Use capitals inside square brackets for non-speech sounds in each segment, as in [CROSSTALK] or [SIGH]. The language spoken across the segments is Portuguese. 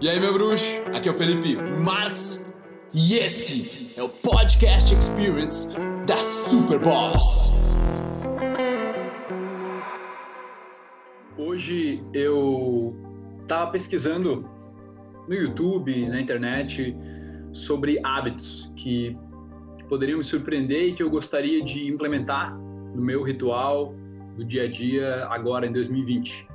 E aí, meu bruxo? Aqui é o Felipe Marx e esse é o Podcast Experience da Super Boss. Hoje eu estava pesquisando no YouTube, na internet, sobre hábitos que poderiam me surpreender e que eu gostaria de implementar no meu ritual do dia a dia agora em 2020.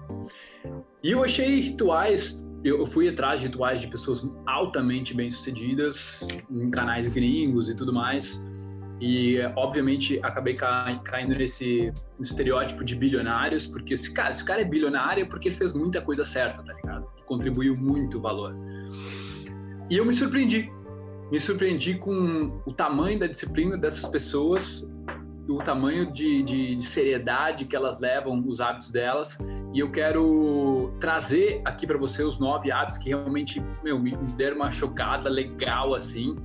E eu achei rituais eu fui atrás de rituais de pessoas altamente bem-sucedidas em canais gringos e tudo mais. E, obviamente, acabei caindo nesse estereótipo de bilionários, porque esse cara, esse cara é bilionário porque ele fez muita coisa certa, tá ligado? Contribuiu muito valor. E eu me surpreendi. Me surpreendi com o tamanho da disciplina dessas pessoas, o tamanho de, de, de seriedade que elas levam os hábitos delas. E eu quero trazer aqui para você os nove hábitos que realmente meu, me deram uma chocada legal assim.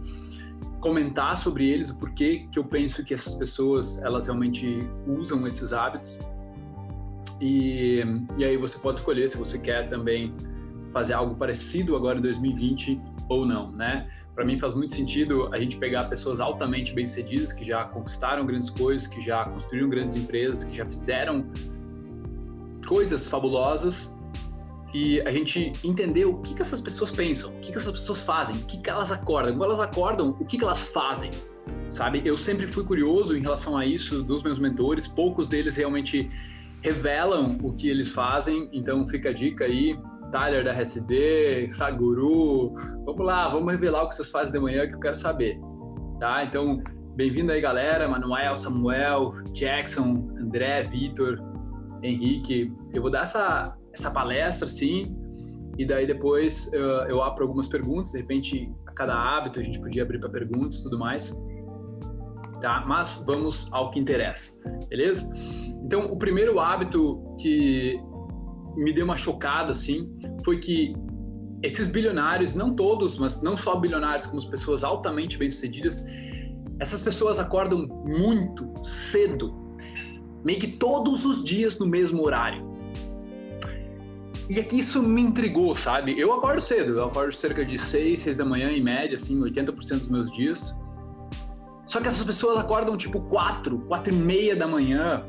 Comentar sobre eles o porquê que eu penso que essas pessoas elas realmente usam esses hábitos. E, e aí você pode escolher se você quer também fazer algo parecido agora em 2020 ou não, né? Para mim faz muito sentido a gente pegar pessoas altamente bem-sucedidas que já conquistaram grandes coisas, que já construíram grandes empresas, que já fizeram coisas fabulosas e a gente entender o que, que essas pessoas pensam, o que, que essas pessoas fazem, o que, que elas acordam, quando elas acordam, o que, que elas fazem, sabe? Eu sempre fui curioso em relação a isso dos meus mentores, poucos deles realmente revelam o que eles fazem, então fica a dica aí, Tyler da RSD, Saguru, vamos lá, vamos revelar o que vocês fazem de manhã que eu quero saber, tá? Então, bem-vindo aí galera, Manuel, Samuel, Jackson, André, Vitor, Henrique, eu vou dar essa, essa palestra, assim, e daí depois eu, eu abro algumas perguntas, de repente, a cada hábito a gente podia abrir para perguntas e tudo mais, tá? Mas vamos ao que interessa, beleza? Então, o primeiro hábito que me deu uma chocada, assim, foi que esses bilionários, não todos, mas não só bilionários, como as pessoas altamente bem-sucedidas, essas pessoas acordam muito cedo meio que todos os dias no mesmo horário. E aqui isso me intrigou, sabe? Eu acordo cedo, eu acordo cerca de 6, 6 da manhã, em média, assim, 80% dos meus dias. Só que essas pessoas acordam tipo 4, 4 e meia da manhã,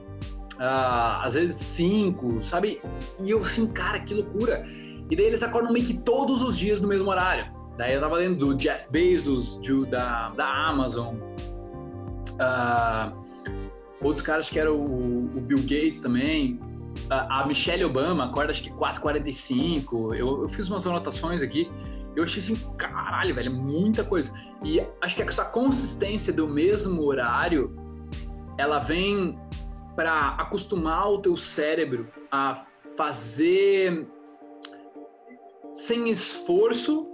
uh, às vezes 5, sabe? E eu assim, cara, que loucura. E daí eles acordam meio que todos os dias no mesmo horário. Daí eu tava lendo do Jeff Bezos, do, da, da Amazon, uh, outros caras que eram o, o Bill Gates também, a, a, Michelle Obama acorda acho que 4h45, eu, eu fiz umas anotações aqui, eu achei assim, caralho, velho, muita coisa. E acho que essa consistência do mesmo horário, ela vem para acostumar o teu cérebro a fazer sem esforço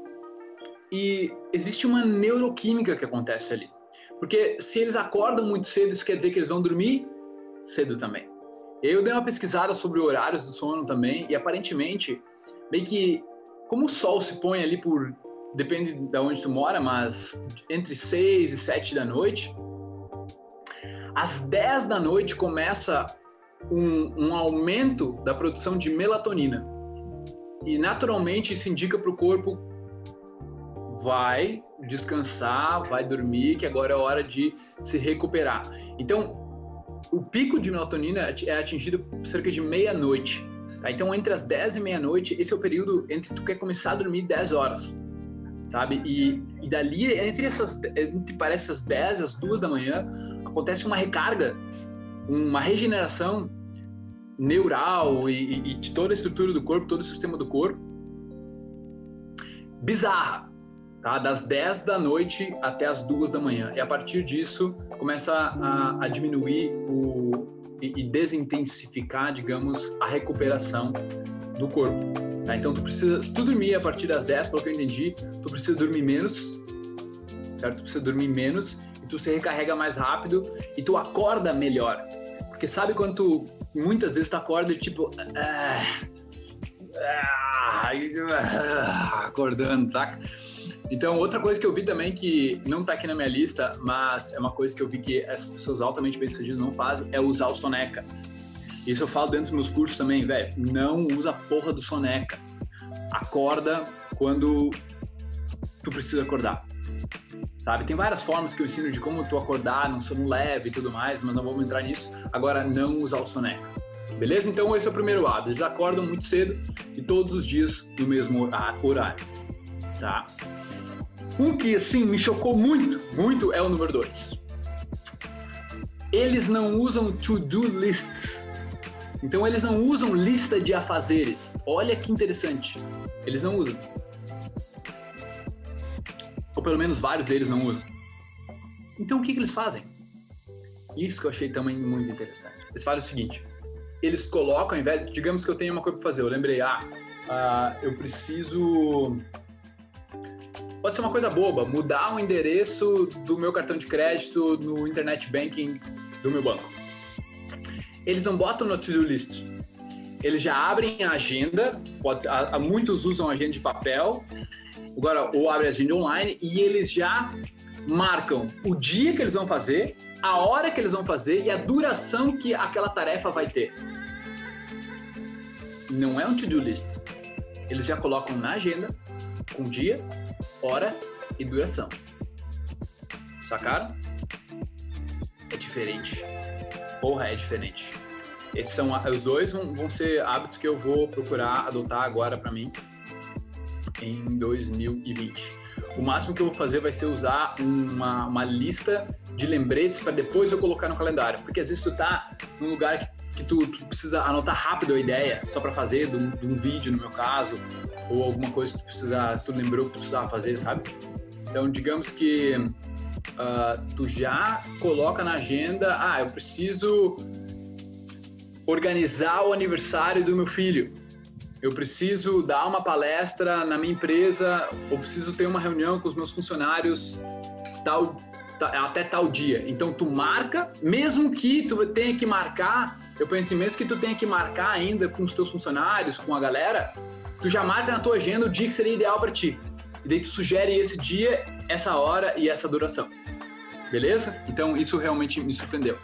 e existe uma neuroquímica que acontece ali. Porque se eles acordam muito cedo, isso quer dizer que eles vão dormir cedo também. Eu dei uma pesquisada sobre horários do sono também, e aparentemente, meio que, como o sol se põe ali por, depende de onde tu mora, mas entre 6 e 7 da noite, às 10 da noite começa um, um aumento da produção de melatonina. E naturalmente isso indica para o corpo vai descansar, vai dormir, que agora é hora de se recuperar. Então, o pico de melatonina é atingido cerca de meia-noite. Tá? Então, entre as 10 e meia-noite, esse é o período entre tu quer começar a dormir 10 horas, sabe? E, e dali, entre essas, entre parece as 10 e as 2 da manhã, acontece uma recarga, uma regeneração neural e, e, de toda a estrutura do corpo, todo o sistema do corpo, bizarra tá? das 10 da noite até as 2 da manhã. E a partir disso, começa a, a diminuir o, e, e, desintensificar, digamos, a recuperação do corpo. Tá? Então, tu precisa, se tu dormir a partir das 10, pelo que eu entendi, tu precisa dormir menos, certo? Tu precisa dormir menos tu se recarrega mais rápido e tu acorda melhor. Porque sabe quando tu, muitas vezes tu acorda e tipo... Ah, ah, acordando, saca? Então, outra coisa que eu vi também que não tá aqui na minha lista, mas é uma coisa que eu vi que essas pessoas altamente bem-sucedidas não fazem, é usar o soneca. Isso eu falo dentro dos meus cursos também, velho. Não usa a porra do soneca. Acorda quando tu precisa acordar. Sabe? Tem várias formas que eu ensino de como tu acordar num sono leve e tudo mais, mas não vamos entrar nisso. Agora, não usar o soneca. Beleza? Então, esse é o primeiro hábito. Eles acordam muito cedo e todos os dias no mesmo horário. Tá? Um que, assim, me chocou muito, muito, é o número dois. Eles não usam to-do lists. Então, eles não usam lista de afazeres. Olha que interessante. Eles não usam. Ou pelo menos vários deles não usam. Então, o que, que eles fazem? Isso que eu achei também muito interessante. Eles fazem o seguinte: eles colocam, ao invés, digamos que eu tenho uma coisa para fazer, eu lembrei, ah, ah, eu preciso Pode ser uma coisa boba, mudar o endereço do meu cartão de crédito no internet banking do meu banco. Eles não botam no to-do list. Eles já abrem a agenda, pode, a, a, muitos usam agenda de papel, agora ou abrem a agenda online e eles já marcam o dia que eles vão fazer, a hora que eles vão fazer e a duração que aquela tarefa vai ter. Não é um to-do list. Eles já colocam na agenda com dia, hora e duração. Sacaram? É diferente. Porra, é diferente. Esses são os dois vão, vão ser hábitos que eu vou procurar adotar agora para mim em 2020. O máximo que eu vou fazer vai ser usar uma, uma lista de lembretes para depois eu colocar no calendário, porque às vezes tu tá num lugar que, que tu, tu, precisa anotar rápido a ideia só para fazer de um, de um vídeo no meu caso ou alguma coisa que tu precisa, tu lembrou que tu precisava fazer, sabe? Então, digamos que uh, tu já coloca na agenda, ah, eu preciso organizar o aniversário do meu filho. Eu preciso dar uma palestra na minha empresa, ou preciso ter uma reunião com os meus funcionários tal, até tal dia. Então tu marca, mesmo que tu tenha que marcar, eu penso assim, mesmo que tu tenha que marcar ainda com os teus funcionários, com a galera, tu já marca na tua agenda o dia que seria ideal para ti. E daí tu sugere esse dia, essa hora e essa duração. Beleza? Então isso realmente me surpreendeu.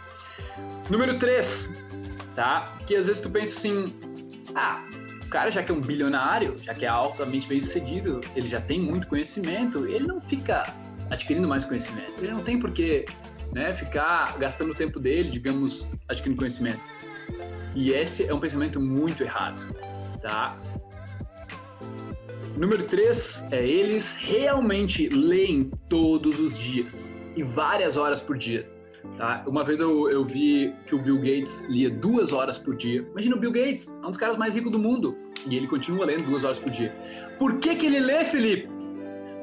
Número 3, tá? Que às vezes tu pensa assim, ah, o cara já que é um bilionário, já que é altamente bem sucedido, ele já tem muito conhecimento, ele não fica adquirindo mais conhecimento. Ele não tem por que né, ficar gastando o tempo dele, digamos, adquirindo conhecimento. E esse é um pensamento muito errado, tá? Número 3 é eles realmente leem todos os dias e várias horas por dia. Tá? Uma vez eu, eu vi que o Bill Gates lia duas horas por dia. Imagina o Bill Gates, é um dos caras mais ricos do mundo. E ele continua lendo duas horas por dia. Por que, que ele lê, Felipe?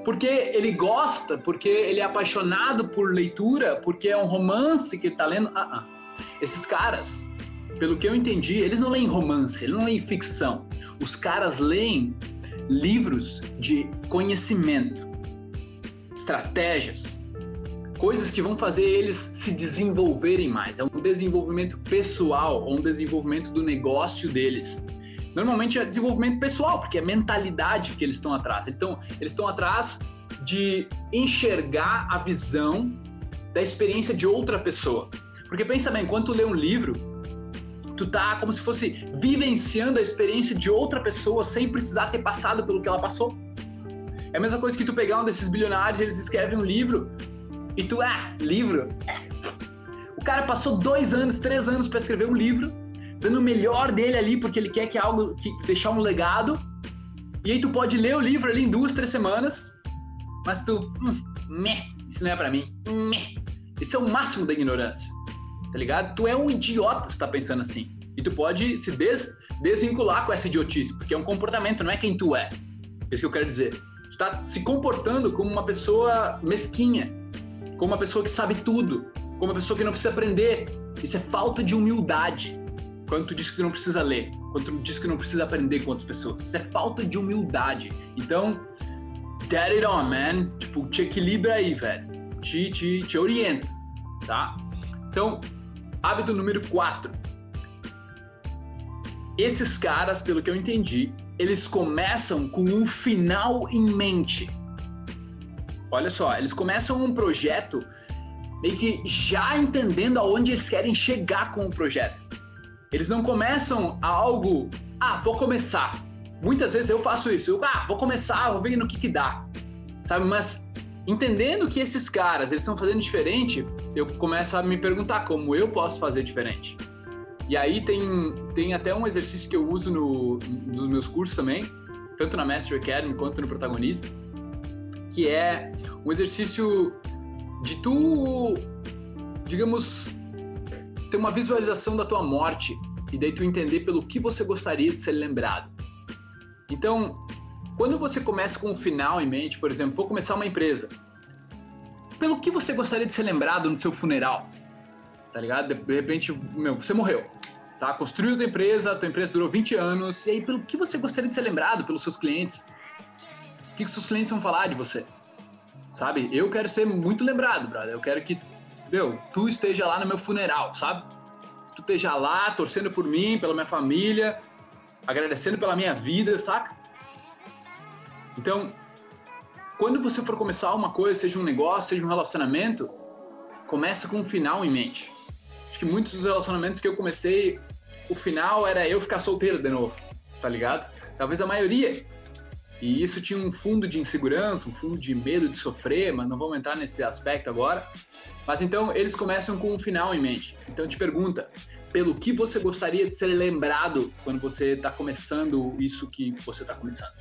Porque ele gosta, porque ele é apaixonado por leitura, porque é um romance que ele está lendo. Ah, ah. Esses caras, pelo que eu entendi, eles não leem romance, eles não leem ficção. Os caras leem livros de conhecimento, estratégias, coisas que vão fazer eles se desenvolverem mais. É um desenvolvimento pessoal ou um desenvolvimento do negócio deles. Normalmente é desenvolvimento pessoal, porque é mentalidade que eles estão atrás. Então, eles estão atrás de enxergar a visão da experiência de outra pessoa. Porque pensa bem, quando tu lê um livro, tu tá como se fosse vivenciando a experiência de outra pessoa sem precisar ter passado pelo que ela passou. É a mesma coisa que tu pegar um desses bilionários, eles escrevem um livro e tu, ah, livro. É. O cara passou dois anos, três anos para escrever um livro, dando o melhor dele ali porque ele quer que algo, que deixar um legado. E aí tu pode ler o livro ali em duas, três semanas, mas tu, hum, meh, isso não é para mim. Meh. Isso é o máximo da ignorância tá ligado? Tu é um idiota se tá pensando assim. E tu pode se des desvincular com essa idiotice, porque é um comportamento, não é quem tu é. É isso que eu quero dizer. Tu tá se comportando como uma pessoa mesquinha, como uma pessoa que sabe tudo, como uma pessoa que não precisa aprender. Isso é falta de humildade. Quando tu diz que não precisa ler, quando tu diz que não precisa aprender com outras pessoas. Isso é falta de humildade. Então, get it on, man. Tipo, te equilibra aí, velho. Te, te, te orienta, tá? Então, Hábito número 4. Esses caras, pelo que eu entendi, eles começam com um final em mente. Olha só, eles começam um projeto meio que já entendendo aonde eles querem chegar com o projeto. Eles não começam algo, ah, vou começar. muitas vezes eu faço isso. Eu, ah, vou começar, vou ver no que que dá. Sabe? Mas entendendo que esses caras, eles estão fazendo diferente, eu começo a me perguntar como eu posso fazer diferente. E aí tem, tem até um exercício que eu uso no, nos meus cursos também, tanto na Master Academy quanto no Protagonista, que é um exercício de tu, digamos, ter uma visualização da tua morte e daí tu entender pelo que você gostaria de ser lembrado. Então, quando você começa com um final em mente, por exemplo, vou começar uma empresa, pelo que você gostaria de ser lembrado no seu funeral? Tá ligado? De repente, meu, você morreu tá? Construiu a tua empresa, a tua empresa durou 20 anos, e aí pelo que você gostaria de ser lembrado pelos seus clientes? Que, que seus clientes vão falar de você? Sabe? Eu quero ser muito lembrado, brother. Eu quero que, meu, tu esteja lá no meu funeral, sabe? Tu esteja lá torcendo por mim, pela minha família, agradecendo pela minha vida, saca? Então, quando você for começar uma coisa, seja um negócio, seja um relacionamento, começa com um final em mente. Acho que muitos dos relacionamentos que eu comecei o final era eu ficar solteiro de novo, tá ligado? Talvez a maioria. E isso tinha um fundo de insegurança, um fundo de medo de sofrer, mas não vamos entrar nesse aspecto agora. Mas então eles começam com um final em mente. Então te pergunta, pelo que você gostaria de ser lembrado quando você está começando isso que você está começando?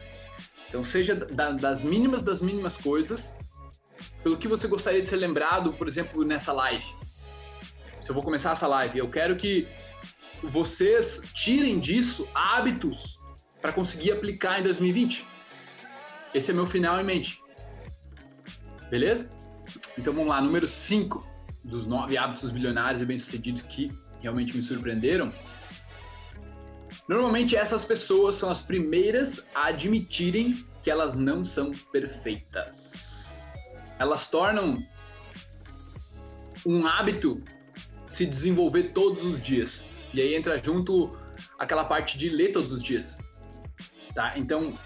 Então seja da, das mínimas das mínimas coisas, pelo que você gostaria de ser lembrado, por exemplo, nessa live. Se eu vou começar essa live, eu quero que vocês tirem disso hábitos para conseguir aplicar em 2020. Esse é meu final em mente. Beleza? Então vamos lá, número 5 dos nove hábitos bilionários e bem-sucedidos que realmente me surpreenderam. Normalmente essas pessoas são as primeiras a admitirem que elas não são perfeitas. Elas tornam um hábito se desenvolver todos os dias. E aí entra junto aquela parte de ler todos os dias. Tá? Então,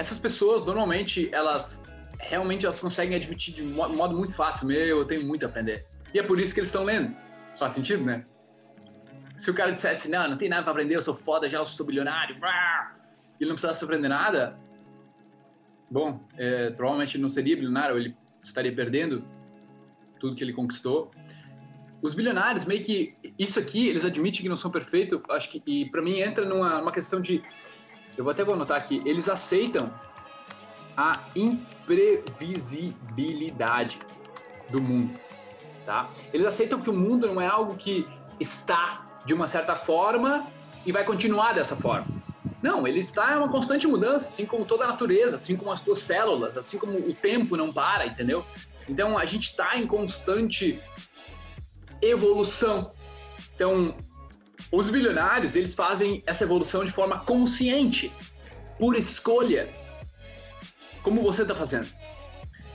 essas pessoas, normalmente, elas realmente elas conseguem admitir de modo, modo muito fácil. Meu, eu tenho muito a aprender. E é por isso que eles estão lendo. Faz sentido, né? Se o cara dissesse, não, não tem nada para aprender, eu sou foda já, eu sou bilionário, e ele não precisasse aprender nada, bom, é, provavelmente não seria bilionário, ele estaria perdendo tudo que ele conquistou os bilionários meio que isso aqui eles admitem que não são perfeitos acho que e para mim entra numa, numa questão de eu vou até vou anotar aqui. Eles aceitam a imprevisibilidade do mundo tá? Eles aceitam que o mundo não é algo que está de uma certa forma e vai continuar dessa forma. Não ele está em uma constante mudança assim como toda a natureza assim como as tuas células assim como o tempo não para entendeu? Então a gente está em constante evolução. Então, os bilionários, eles fazem essa evolução de forma consciente, por escolha. Como você está fazendo?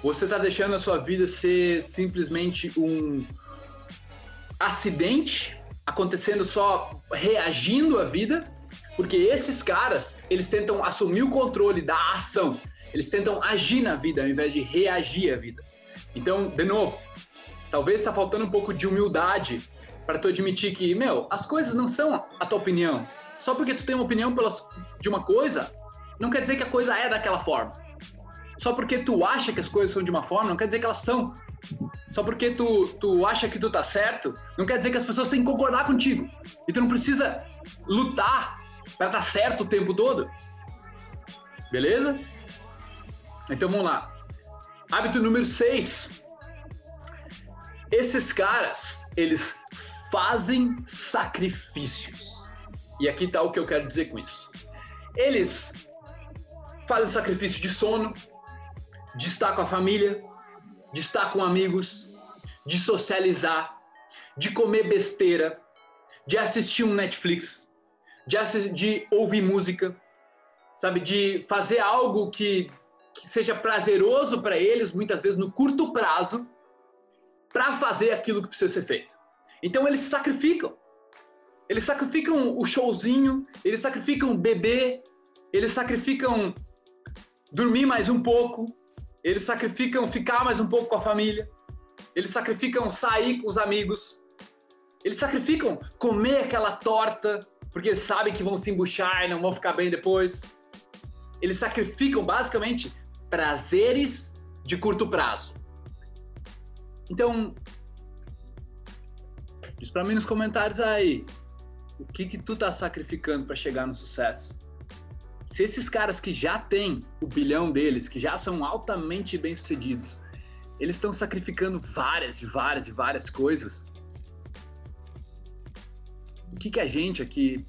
Você está deixando a sua vida ser simplesmente um acidente acontecendo só reagindo à vida? Porque esses caras, eles tentam assumir o controle da ação. Eles tentam agir na vida ao invés de reagir à vida. Então, de novo, Talvez está faltando um pouco de humildade para tu admitir que, meu, as coisas não são a tua opinião. Só porque tu tem uma opinião pelas, de uma coisa, não quer dizer que a coisa é daquela forma. Só porque tu acha que as coisas são de uma forma, não quer dizer que elas são. Só porque tu, tu acha que tu tá certo, não quer dizer que as pessoas têm que concordar contigo. E tu não precisa lutar para estar tá certo o tempo todo. Beleza? Então vamos lá. Hábito número 6 esses caras, eles fazem sacrifícios. E aqui tá o que eu quero dizer com isso. Eles fazem sacrifício de sono, de estar com a família, de estar com amigos, de socializar, de comer besteira, de assistir um Netflix, de, assistir, de ouvir música, sabe? De fazer algo que, que seja prazeroso para eles, muitas vezes no curto prazo, para fazer aquilo que precisa ser feito. Então eles sacrificam. Eles sacrificam o showzinho, eles sacrificam beber, eles sacrificam dormir mais um pouco, eles sacrificam ficar mais um pouco com a família, eles sacrificam sair com os amigos, eles sacrificam comer aquela torta porque eles sabem que vão se embuchar e não vão ficar bem depois. Eles sacrificam basicamente prazeres de curto prazo. Então, diz para mim nos comentários aí, o que que tu tá sacrificando para chegar no sucesso? Se esses caras que já têm o bilhão deles, que já são altamente bem-sucedidos, eles estão sacrificando várias e várias e várias coisas, o que que a gente aqui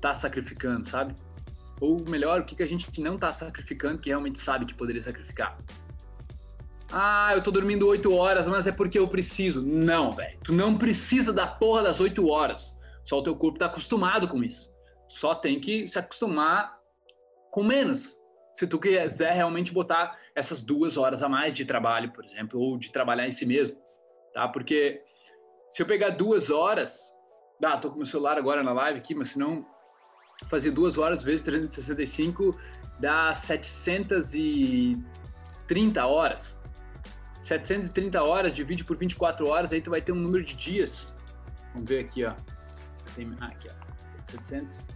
tá sacrificando, sabe? Ou melhor, o que que a gente não tá sacrificando que realmente sabe que poderia sacrificar? Ah, eu tô dormindo 8 horas, mas é porque eu preciso. Não, velho. Tu não precisa da porra das 8 horas. Só o teu corpo tá acostumado com isso. Só tem que se acostumar com menos. Se tu quiser realmente botar essas duas horas a mais de trabalho, por exemplo, ou de trabalhar em si mesmo, tá? Porque se eu pegar duas horas, ah, tô com meu celular agora na live aqui, mas se não fazer duas horas vezes 365 dá 730 horas. 730 horas divide por 24 horas, aí tu vai ter um número de dias. Vamos ver aqui, ó. Tem, ah, aqui, ó. 700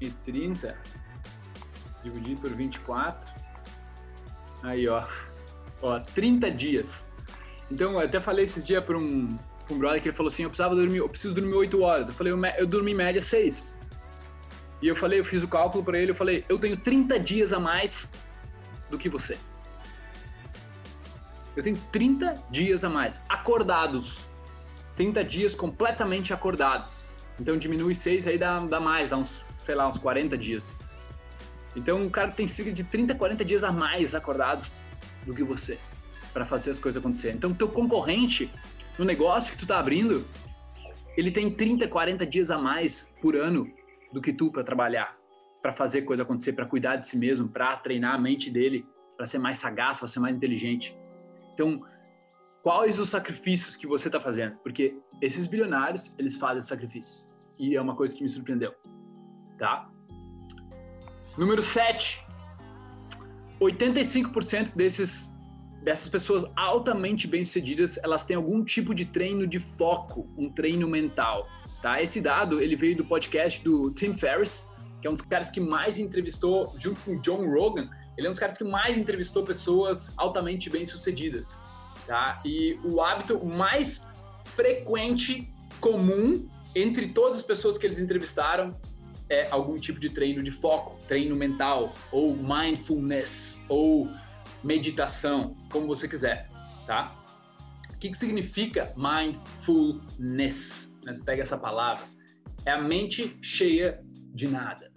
e 30 dividido por 24. Aí, ó. Ó, 30 dias. Então, eu até falei esses dias para um, pra um brother que ele falou assim: eu precisava dormir, eu preciso dormir 8 horas. Eu falei, eu, eu durmo em média 6. E eu falei, eu fiz o cálculo para ele, eu falei, eu tenho 30 dias a mais do que você. Eu tenho 30 dias a mais, acordados. 30 dias completamente acordados. Então diminui 6, aí dá, dá mais, dá uns sei lá, uns 40 dias. Então o cara tem cerca de 30, 40 dias a mais acordados do que você para fazer as coisas acontecerem. Então teu concorrente no negócio que tu tá abrindo, ele tem 30, 40 dias a mais por ano do que tu para trabalhar, para fazer coisa acontecer, para cuidar de si mesmo, para treinar a mente dele, para ser mais sagaz, para ser mais inteligente. Então, quais os sacrifícios que você está fazendo? Porque esses bilionários, eles fazem sacrifícios. E é uma coisa que me surpreendeu tá? Número 7. 85% desses dessas pessoas altamente bem-sucedidas, elas têm algum tipo de treino de foco, um treino mental, tá? Esse dado, ele veio do podcast do Tim Ferriss, que é um dos caras que mais entrevistou, junto com John Rogan, ele é um dos caras que mais entrevistou pessoas altamente bem-sucedidas, tá? E o hábito mais frequente, comum, entre todas as pessoas que eles entrevistaram, é algum tipo de treino de foco, treino mental, ou mindfulness, ou meditação, como você quiser, tá? O que, que significa mindfulness? Você pega essa palavra. É a mente cheia de nada,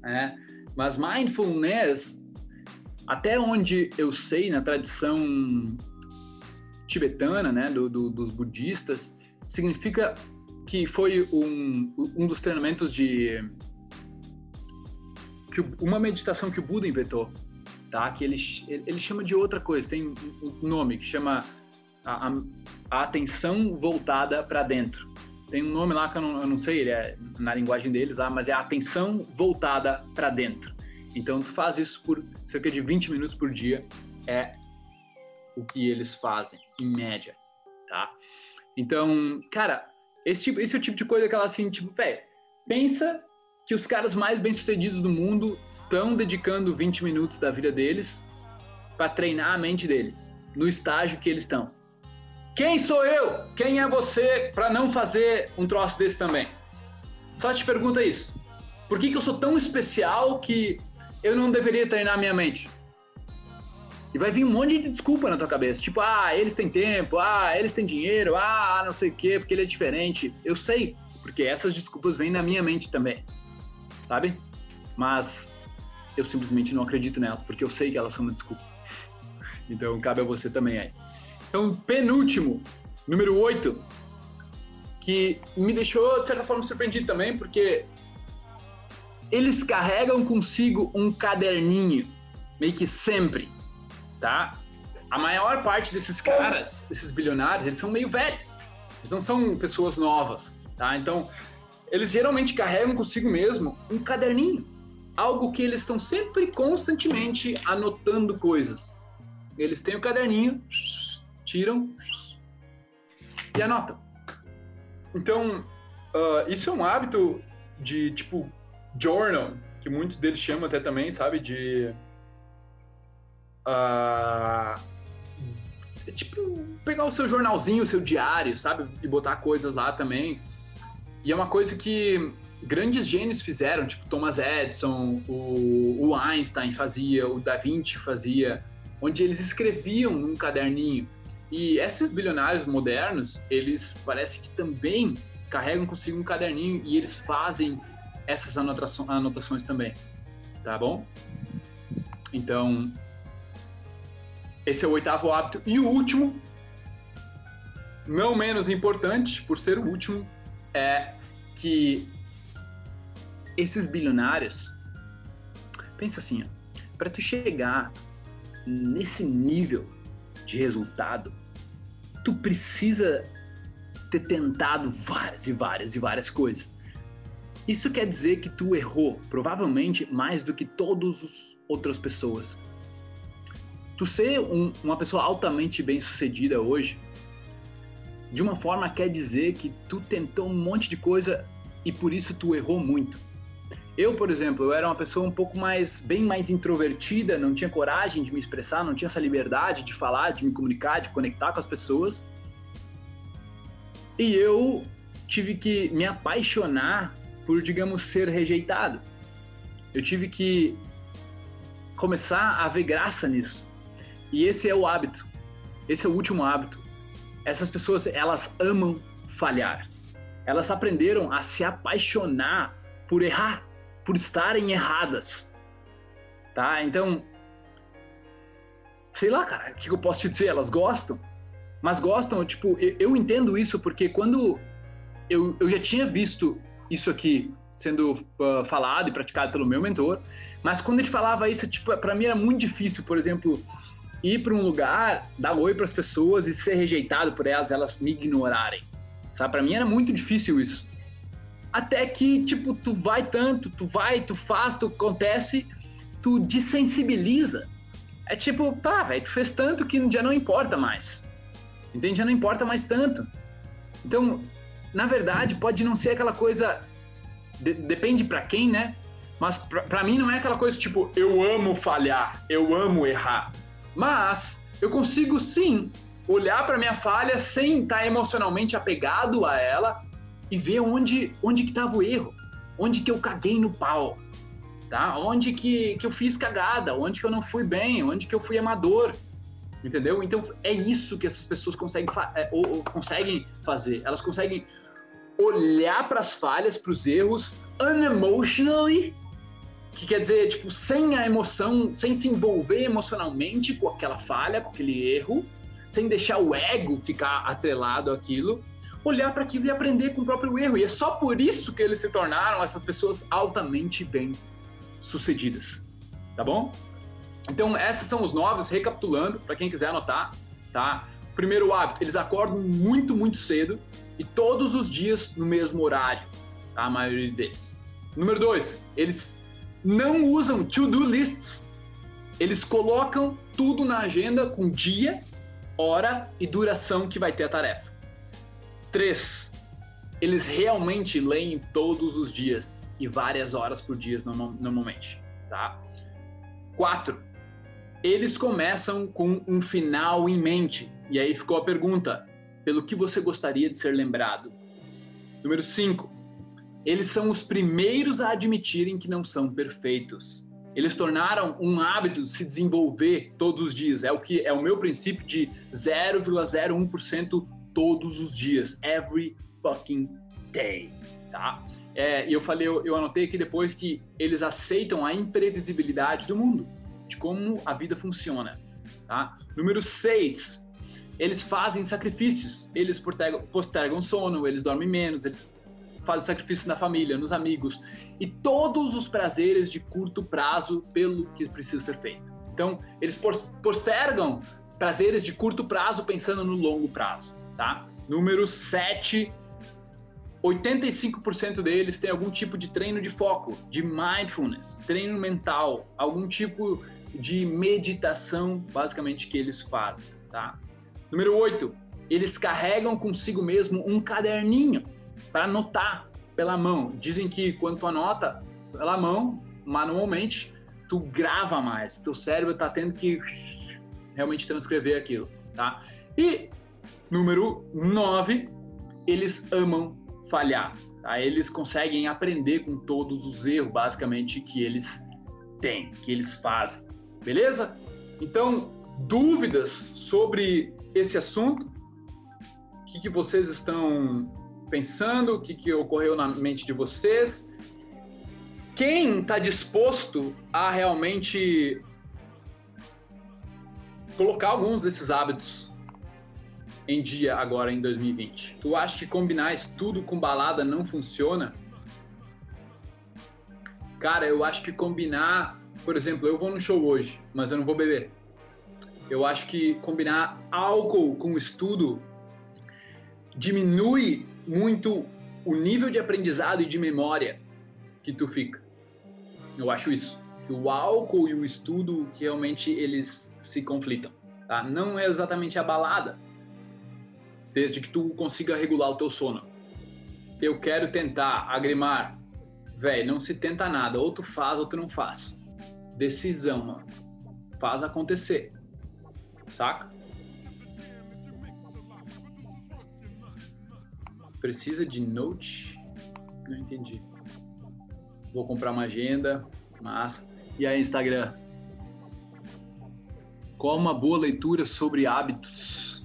né? Mas mindfulness, até onde eu sei na tradição tibetana, né, do, do, dos budistas, significa que foi um, um dos treinamentos de que uma meditação que o Buda inventou, tá? Que ele, ele chama de outra coisa, tem um nome que chama a, a atenção voltada para dentro. Tem um nome lá que eu não, eu não sei, ele é na linguagem deles, lá, mas é a atenção voltada para dentro. Então tu faz isso por cerca de 20 minutos por dia, é o que eles fazem, em média, tá? Então, cara, esse, tipo, esse é o tipo de coisa que ela assim, tipo, velho, pensa que os caras mais bem-sucedidos do mundo estão dedicando 20 minutos da vida deles para treinar a mente deles, no estágio que eles estão. Quem sou eu? Quem é você para não fazer um troço desse também? Só te pergunta isso. Por que, que eu sou tão especial que eu não deveria treinar minha mente? E vai vir um monte de desculpa na tua cabeça. Tipo, ah, eles têm tempo, ah, eles têm dinheiro, ah, não sei o quê, porque ele é diferente. Eu sei, porque essas desculpas vêm na minha mente também. Sabe? Mas eu simplesmente não acredito nelas, porque eu sei que elas são uma desculpa. [LAUGHS] Então cabe a você também aí. Então, penúltimo, número 8, que me deixou, de certa forma, surpreendido também, porque eles carregam consigo um caderninho, meio que sempre tá? A maior parte desses caras, desses bilionários, eles são meio velhos. Eles não são pessoas novas, tá? Então, eles geralmente carregam consigo mesmo um caderninho, algo que eles estão sempre constantemente anotando coisas. Eles têm o caderninho, tiram e anotam. Então, uh, isso é um hábito de tipo journal, que muitos deles chamam até também, sabe, de uh, tipo pegar o seu jornalzinho, o seu diário, sabe, e botar coisas lá também. E é uma coisa que grandes gênios fizeram, tipo Thomas Edison, o, o Einstein fazia, o Da Vinci fazia, onde eles escreviam num caderninho. E esses bilionários modernos, eles parece que também carregam consigo um caderninho e eles fazem essas anotações também, tá bom? Então, esse é o oitavo hábito. E o último, não menos importante, por ser o último, é que esses bilionários, pensa assim, para tu chegar nesse nível de resultado, tu precisa ter tentado várias e várias e várias coisas. Isso quer dizer que tu errou, provavelmente mais do que todas as outras pessoas. Tu ser um, uma pessoa altamente bem sucedida hoje, de uma forma quer dizer que tu tentou um monte de coisa e por isso tu errou muito. Eu, por exemplo, eu era uma pessoa um pouco mais, bem mais introvertida, não tinha coragem de me expressar, não tinha essa liberdade de falar, de me comunicar, de conectar com as pessoas. E eu tive que me apaixonar por, digamos, ser rejeitado. Eu tive que começar a ver graça nisso. E esse é o hábito. Esse é o último hábito. Essas pessoas, elas amam falhar. Elas aprenderam a se apaixonar por errar por estarem erradas. Tá? Então, sei lá, cara, o que eu posso te dizer? Elas gostam, mas gostam, tipo, eu, eu entendo isso porque quando eu, eu já tinha visto isso aqui sendo uh, falado e praticado pelo meu mentor, mas quando ele falava isso, tipo, para mim era muito difícil, por exemplo, ir para um lugar, dar oi para as pessoas e ser rejeitado por elas, elas me ignorarem. Sabe, para mim era muito difícil isso. Até que, tipo, tu vai tanto, tu vai, tu faz, tu acontece, tu desensibiliza. É tipo, pá, velho, tu fez tanto que já não importa mais. Entende? Já não importa mais tanto. Então, na verdade, pode não ser aquela coisa. De, depende para quem, né? Mas para mim não é aquela coisa tipo, eu amo falhar, eu amo errar. Mas eu consigo sim olhar para minha falha sem estar tá emocionalmente apegado a ela e ver onde, onde que estava o erro, onde que eu caguei no pau, tá? Onde que, que eu fiz cagada, onde que eu não fui bem, onde que eu fui amador, entendeu? Então é isso que essas pessoas conseguem, fa é, ou, ou conseguem fazer. Elas conseguem olhar para as falhas, para os erros, unemotionally, que quer dizer, tipo, sem a emoção, sem se envolver emocionalmente com aquela falha, com aquele erro, sem deixar o ego ficar atrelado àquilo, olhar para aquilo e aprender com o próprio erro. E é só por isso que eles se tornaram essas pessoas altamente bem sucedidas. Tá bom? Então, esses são os novos, recapitulando, para quem quiser anotar, tá? Primeiro hábito, eles acordam muito, muito cedo e todos os dias no mesmo horário, tá? a maioria deles. Número dois, eles não usam to-do lists. Eles colocam tudo na agenda com dia, hora e duração que vai ter a tarefa. Três, eles realmente leem todos os dias e várias horas por dia normalmente, tá? Quatro, eles começam com um final em mente. E aí ficou a pergunta: pelo que você gostaria de ser lembrado? Número cinco, eles são os primeiros a admitirem que não são perfeitos. Eles tornaram um hábito se desenvolver todos os dias. É o que é o meu princípio de 0,01% todos os dias, every fucking day, tá? É, e eu falei, eu, eu anotei aqui depois que eles aceitam a imprevisibilidade do mundo, de como a vida funciona, tá? Número 6, eles fazem sacrifícios, eles postergam sono, eles dormem menos, eles fazem sacrifícios na família, nos amigos e todos os prazeres de curto prazo pelo que precisa ser feito. Então, eles postergam prazeres de curto prazo pensando no longo prazo tá? Número 7, 85% deles tem algum tipo de treino de foco, de mindfulness, treino mental, algum tipo de meditação, basicamente, que eles fazem, tá? Número 8, eles carregam consigo mesmo um caderninho. para anotar pela mão. Dizem que quando tu anota pela mão, manualmente, tu grava mais. Teu cérebro tá tendo que realmente transcrever aquilo, tá? E número 9, eles amam falhar. Tá? Eles conseguem aprender com todos os erros, basicamente, que eles têm, que eles fazem. Beleza? Então, dúvidas sobre esse assunto? O que, que vocês estão pensando? O que, que ocorreu na mente de vocês? Quem está disposto a realmente colocar alguns desses hábitos em dia agora em 2020? Tu acha que combinar estudo com balada não funciona? Cara, eu acho que combinar, por exemplo, eu vou no show hoje, mas eu não vou beber. Eu acho que combinar álcool com estudo diminui muito o nível de aprendizado e de memória que tu fica. Eu acho isso. Que o álcool e o estudo que realmente eles se conflitam. Tá? Não é exatamente a balada, desde que tu consiga regular o teu sono. Eu quero tentar agrimar. Velho, não se tenta nada. Ou tu faz ou tu não faz. Decisão, mano. Faz acontecer. Saca? Precisa de note? Não entendi. Vou comprar uma agenda. Massa. E aí, Instagram? Qual uma boa leitura sobre hábitos?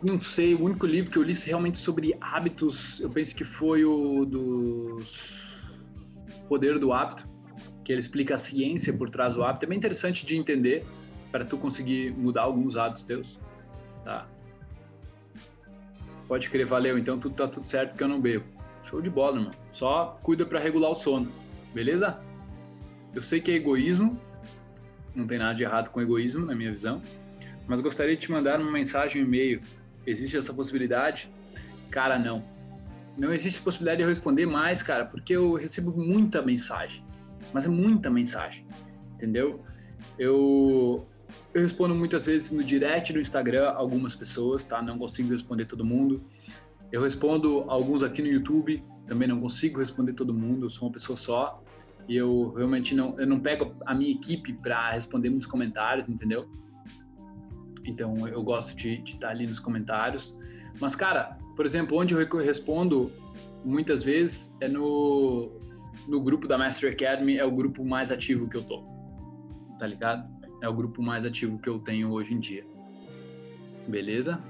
Não sei, o único livro que eu li realmente sobre hábitos, eu penso que foi o dos Poder do Hábito, que ele explica a ciência por trás do hábito. É bem interessante de entender para tu conseguir mudar alguns hábitos teus, tá? Pode crer, valeu. Então tudo tá tudo certo porque eu não bebo. Show de bola, irmão. Só cuida para regular o sono, beleza? Eu sei que é egoísmo, não tem nada de errado com egoísmo, na minha visão, mas gostaria de te mandar uma mensagem, um e-mail. Existe essa possibilidade? Cara, não. Não existe possibilidade de eu responder mais, cara, porque eu recebo muita mensagem, mas é muita mensagem, entendeu? Eu, eu respondo muitas vezes no direct do Instagram algumas pessoas, tá? Não consigo responder todo mundo. Eu respondo alguns aqui no YouTube, também não consigo responder todo mundo, eu sou uma pessoa só e eu realmente não, eu não pego a minha equipe para responder muitos comentários, entendeu? Então eu gosto de, estar ali nos comentários. Mas, cara, por exemplo, onde eu respondo muitas vezes é no, no grupo da Master Academy, é o grupo mais ativo que eu tô. Tá ligado? É o grupo mais ativo que eu tenho hoje em dia. Beleza?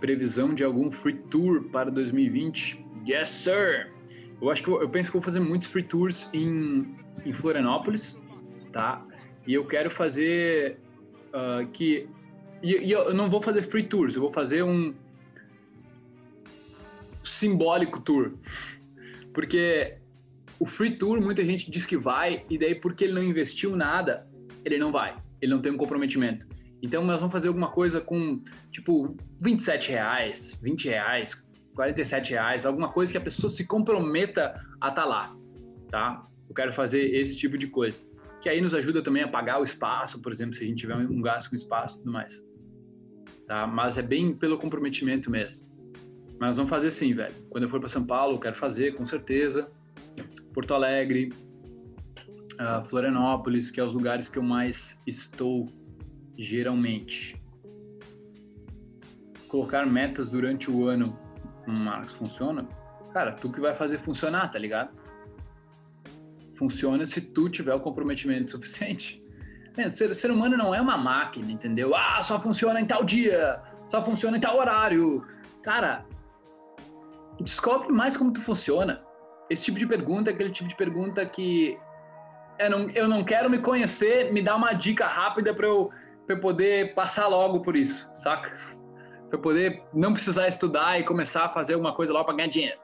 Previsão de algum free tour para 2020? Yes, sir! Eu acho que eu, eu, penso que vou fazer muitos free tours em, em Florianópolis, tá? E eu quero fazer uh, que e, e, eu não vou fazer free tours, eu vou fazer um simbólico tour, porque o free tour muita gente diz que vai e daí porque ele não investiu nada ele não vai, ele não tem um comprometimento. Então nós vamos fazer alguma coisa com tipo 27 reais, 20 reais, 47 reais, alguma coisa que a pessoa se comprometa a estar tá lá, tá? Eu quero fazer esse tipo de coisa. Que aí nos ajuda também a pagar o espaço, por exemplo, se a gente tiver um gasto com espaço e tudo mais. Tá? Mas é bem pelo comprometimento mesmo. Mas nós vamos fazer sim, velho. Quando eu for para São Paulo, eu quero fazer, com certeza. Porto Alegre, uh, Florianópolis, que é os lugares que eu mais estou geralmente. Colocar metas durante o ano Marcos funciona, cara, tu que vai fazer funcionar, tá ligado? Funciona se tu tiver o comprometimento [LAUGHS] suficiente. É, ser, ser humano não é uma máquina, entendeu? Ah, só funciona em tal dia, só funciona em tal horário. Cara, descobre mais como tu funciona. Esse tipo de pergunta é aquele tipo de pergunta que eu não, eu não quero me conhecer, me dá uma dica rápida para eu, pra eu poder passar logo por isso, saca? para poder não precisar estudar e começar a fazer alguma coisa lá para ganhar dinheiro.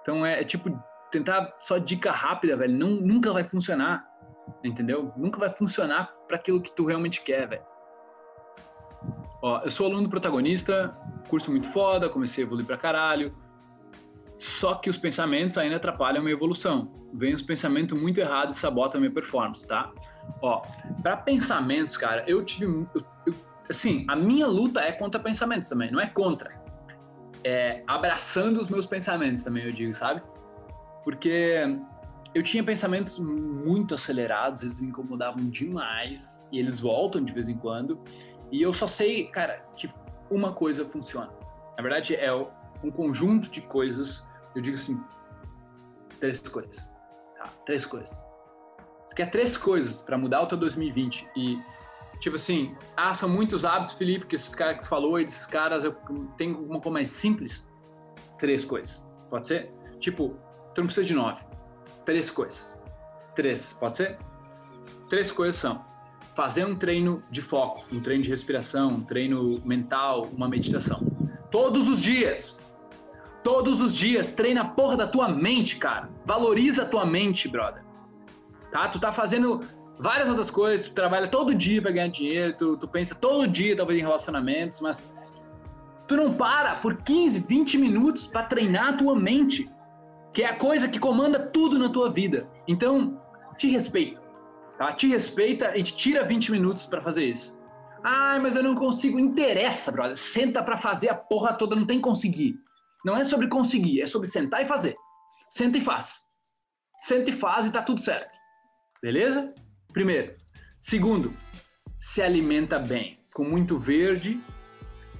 Então é, é, tipo tentar só dica rápida, velho, não, nunca vai funcionar, entendeu? Nunca vai funcionar para aquilo que tu realmente quer, velho. Ó, eu sou aluno protagonista, curso muito foda, comecei a evoluir pra caralho. Só que os pensamentos ainda atrapalham a minha evolução. Vem os pensamentos muito errados e sabotam a minha performance, tá? Ó, para pensamentos, cara, eu tive eu, eu assim, a minha luta é contra pensamentos também, não é contra. É abraçando os meus pensamentos também, eu digo, sabe? Porque eu tinha pensamentos muito acelerados, eles me incomodavam demais, e eles voltam de vez em quando, e eu só sei, cara, que uma coisa funciona. Na verdade, é um conjunto de coisas, eu digo assim, três coisas. Tá? Três coisas. Tu quer três coisas para mudar o teu 2020 e Tipo assim, ah, são muitos hábitos, Felipe, que esses caras que tu falou, esses caras, eu tenho alguma coisa mais simples? Três coisas. Pode ser? Tipo, tu não precisa de nove. Três coisas. Três, pode ser? Três coisas são fazer um treino de foco, um treino de respiração, um treino mental, uma meditação. Todos os dias. Todos os dias. Treina a porra da tua mente, cara. Valoriza a tua mente, brother. Tá? Tu tá fazendo várias outras coisas, tu trabalha todo dia para ganhar dinheiro, tu, tu pensa todo dia talvez em relacionamentos, mas tu não para por 15, 20 minutos para treinar a tua mente, que é a coisa que comanda tudo na tua vida. Então, te respeita, tá? Te respeita e te tira 20 minutos para fazer isso. Ah, mas eu não consigo. Interessa, brother. Senta para fazer a porra toda, não tem conseguir. Não é sobre conseguir, é sobre sentar e fazer. Senta e faz. Senta e faz e tá tudo certo. Beleza? Primeiro. Segundo, se alimenta bem, com muito verde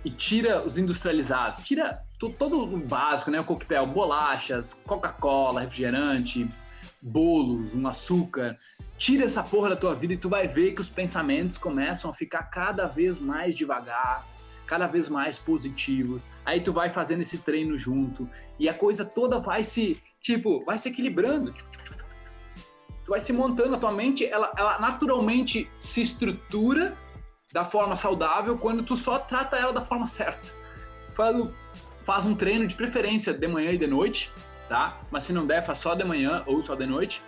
e tira os industrializados. Tira todo o básico, né? O coquetel, bolachas, Coca-Cola, refrigerante, bolos, um açúcar. Tira essa porra da tua vida e tu vai ver que os pensamentos começam a ficar cada vez mais devagar, cada vez mais positivos. Aí tu vai fazendo esse treino junto e a coisa toda vai se, tipo, vai se equilibrando tu vai se montando a tua mente, ela, ela naturalmente se estrutura da forma saudável quando tu só trata ela da forma certa. Falo, faz um treino de preferência de manhã e de noite, tá? Mas se não der, faz só de manhã ou só de noite.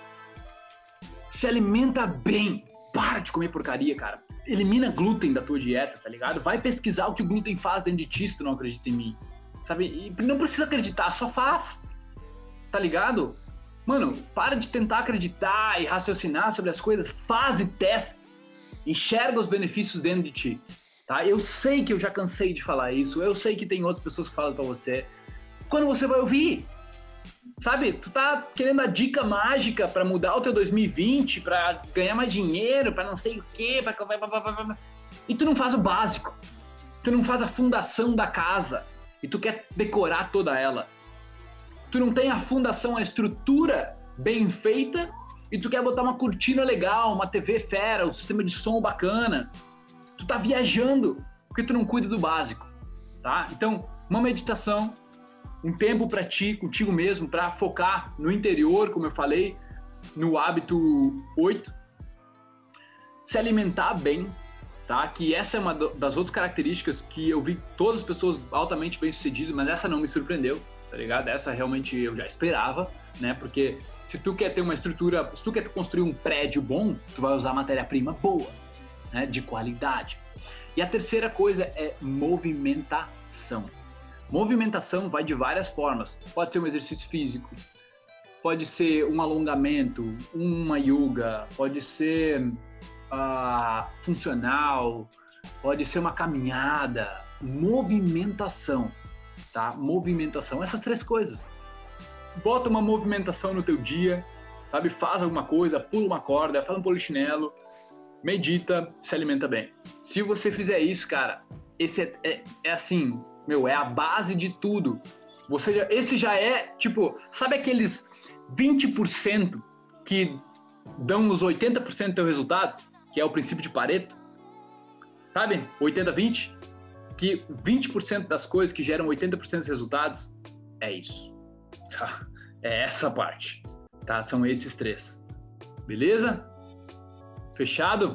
Se alimenta bem. Para de comer porcaria, cara. Elimina glúten da tua dieta, tá ligado? Vai pesquisar o que o glúten faz dentro de ti se tu não acredita em mim. Sabe? E não precisa acreditar, só faz. Tá ligado? Mano, para de tentar acreditar e raciocinar sobre as coisas, faz e testa. Enxerga os benefícios dentro de ti. Tá? Eu sei que eu já cansei de falar isso, eu sei que tem outras pessoas que falam para você. Quando você vai ouvir? Sabe, tu tá querendo a dica mágica para mudar o teu 2020, para ganhar mais dinheiro, para não sei o quê, pra... e tu não faz o básico. Tu não faz a fundação da casa e tu quer decorar toda ela tu não tem a fundação, a estrutura bem feita e tu quer botar uma cortina legal, uma TV fera, um sistema de som bacana, tu tá viajando porque tu não cuida do básico, tá? Então, uma meditação, um tempo para ti, contigo mesmo, para focar no interior, como eu falei, no hábito 8, se alimentar bem, tá? Que essa é uma das outras características que eu vi todas as pessoas altamente bem-sucedidas, mas essa não me surpreendeu tá ligado? Essa realmente eu já esperava, né? Porque se tu quer ter uma estrutura, se tu quer construir um prédio bom, tu vai usar matéria-prima boa, né? De qualidade. E a terceira coisa é movimentação. Movimentação vai de várias formas. Pode ser um exercício físico, pode ser um alongamento, uma yoga, pode ser uh, funcional, pode ser uma caminhada. Movimentação tá? Movimentação, essas três coisas. Bota uma movimentação no teu dia, sabe? Faz alguma coisa, pula uma corda, faz um polichinelo, medita, se alimenta bem. Se você fizer isso, cara, esse é, é, é assim, meu, é a base de tudo. Você já, esse já é, tipo, sabe aqueles 20% que dão os 80% do teu resultado, que é o princípio de Pareto? Sabe? 80-20? que 20% das coisas que geram 80% dos resultados é isso. Tá? É essa parte. Tá? São esses três. Beleza? Fechado?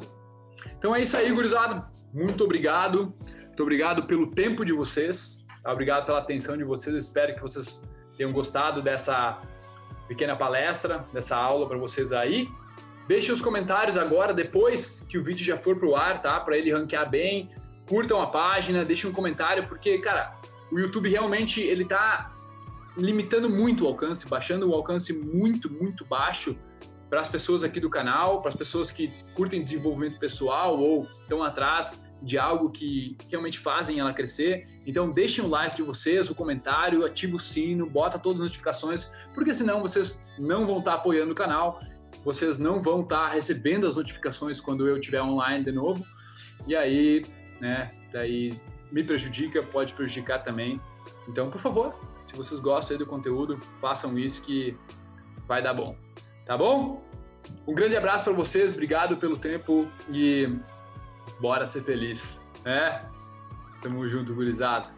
Então é isso aí, gurizada. Muito obrigado. Muito obrigado pelo tempo de vocês. Obrigado pela atenção de vocês. Eu espero que vocês tenham gostado dessa pequena palestra, dessa aula para vocês aí. Deixe os comentários agora, depois que o vídeo já for pro ar, tá? Para ele ranquear bem, curtam a página, deixem um comentário, porque, cara, o YouTube realmente ele tá limitando muito o alcance, baixando o alcance muito, muito baixo para as pessoas aqui do canal, para as pessoas que curtem desenvolvimento pessoal ou estão atrás de algo que realmente fazem ela crescer. Então deixem o like de vocês, o comentário, ativa o sino, bota todas as notificações, porque senão vocês não vão estar apoiando o canal, vocês não vão estar recebendo as notificações quando eu estiver online de novo. E aí, né, daí me prejudica, pode prejudicar também. Então, por favor, se vocês gostam do conteúdo, façam isso que vai dar bom. Tá bom? Um grande abraço para vocês, obrigado pelo tempo e bora ser feliz, né? Tamo junto, gurizada.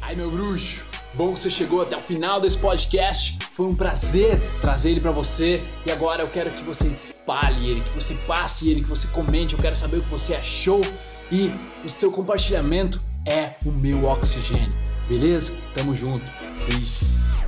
Ai, meu bruxo, bom que você chegou até o final desse podcast. Foi um prazer trazer ele para você e agora eu quero que você espalhe ele, que você passe ele, que você comente. Eu quero saber o que você achou e o seu compartilhamento é o meu oxigênio. Beleza? Tamo junto. Peace.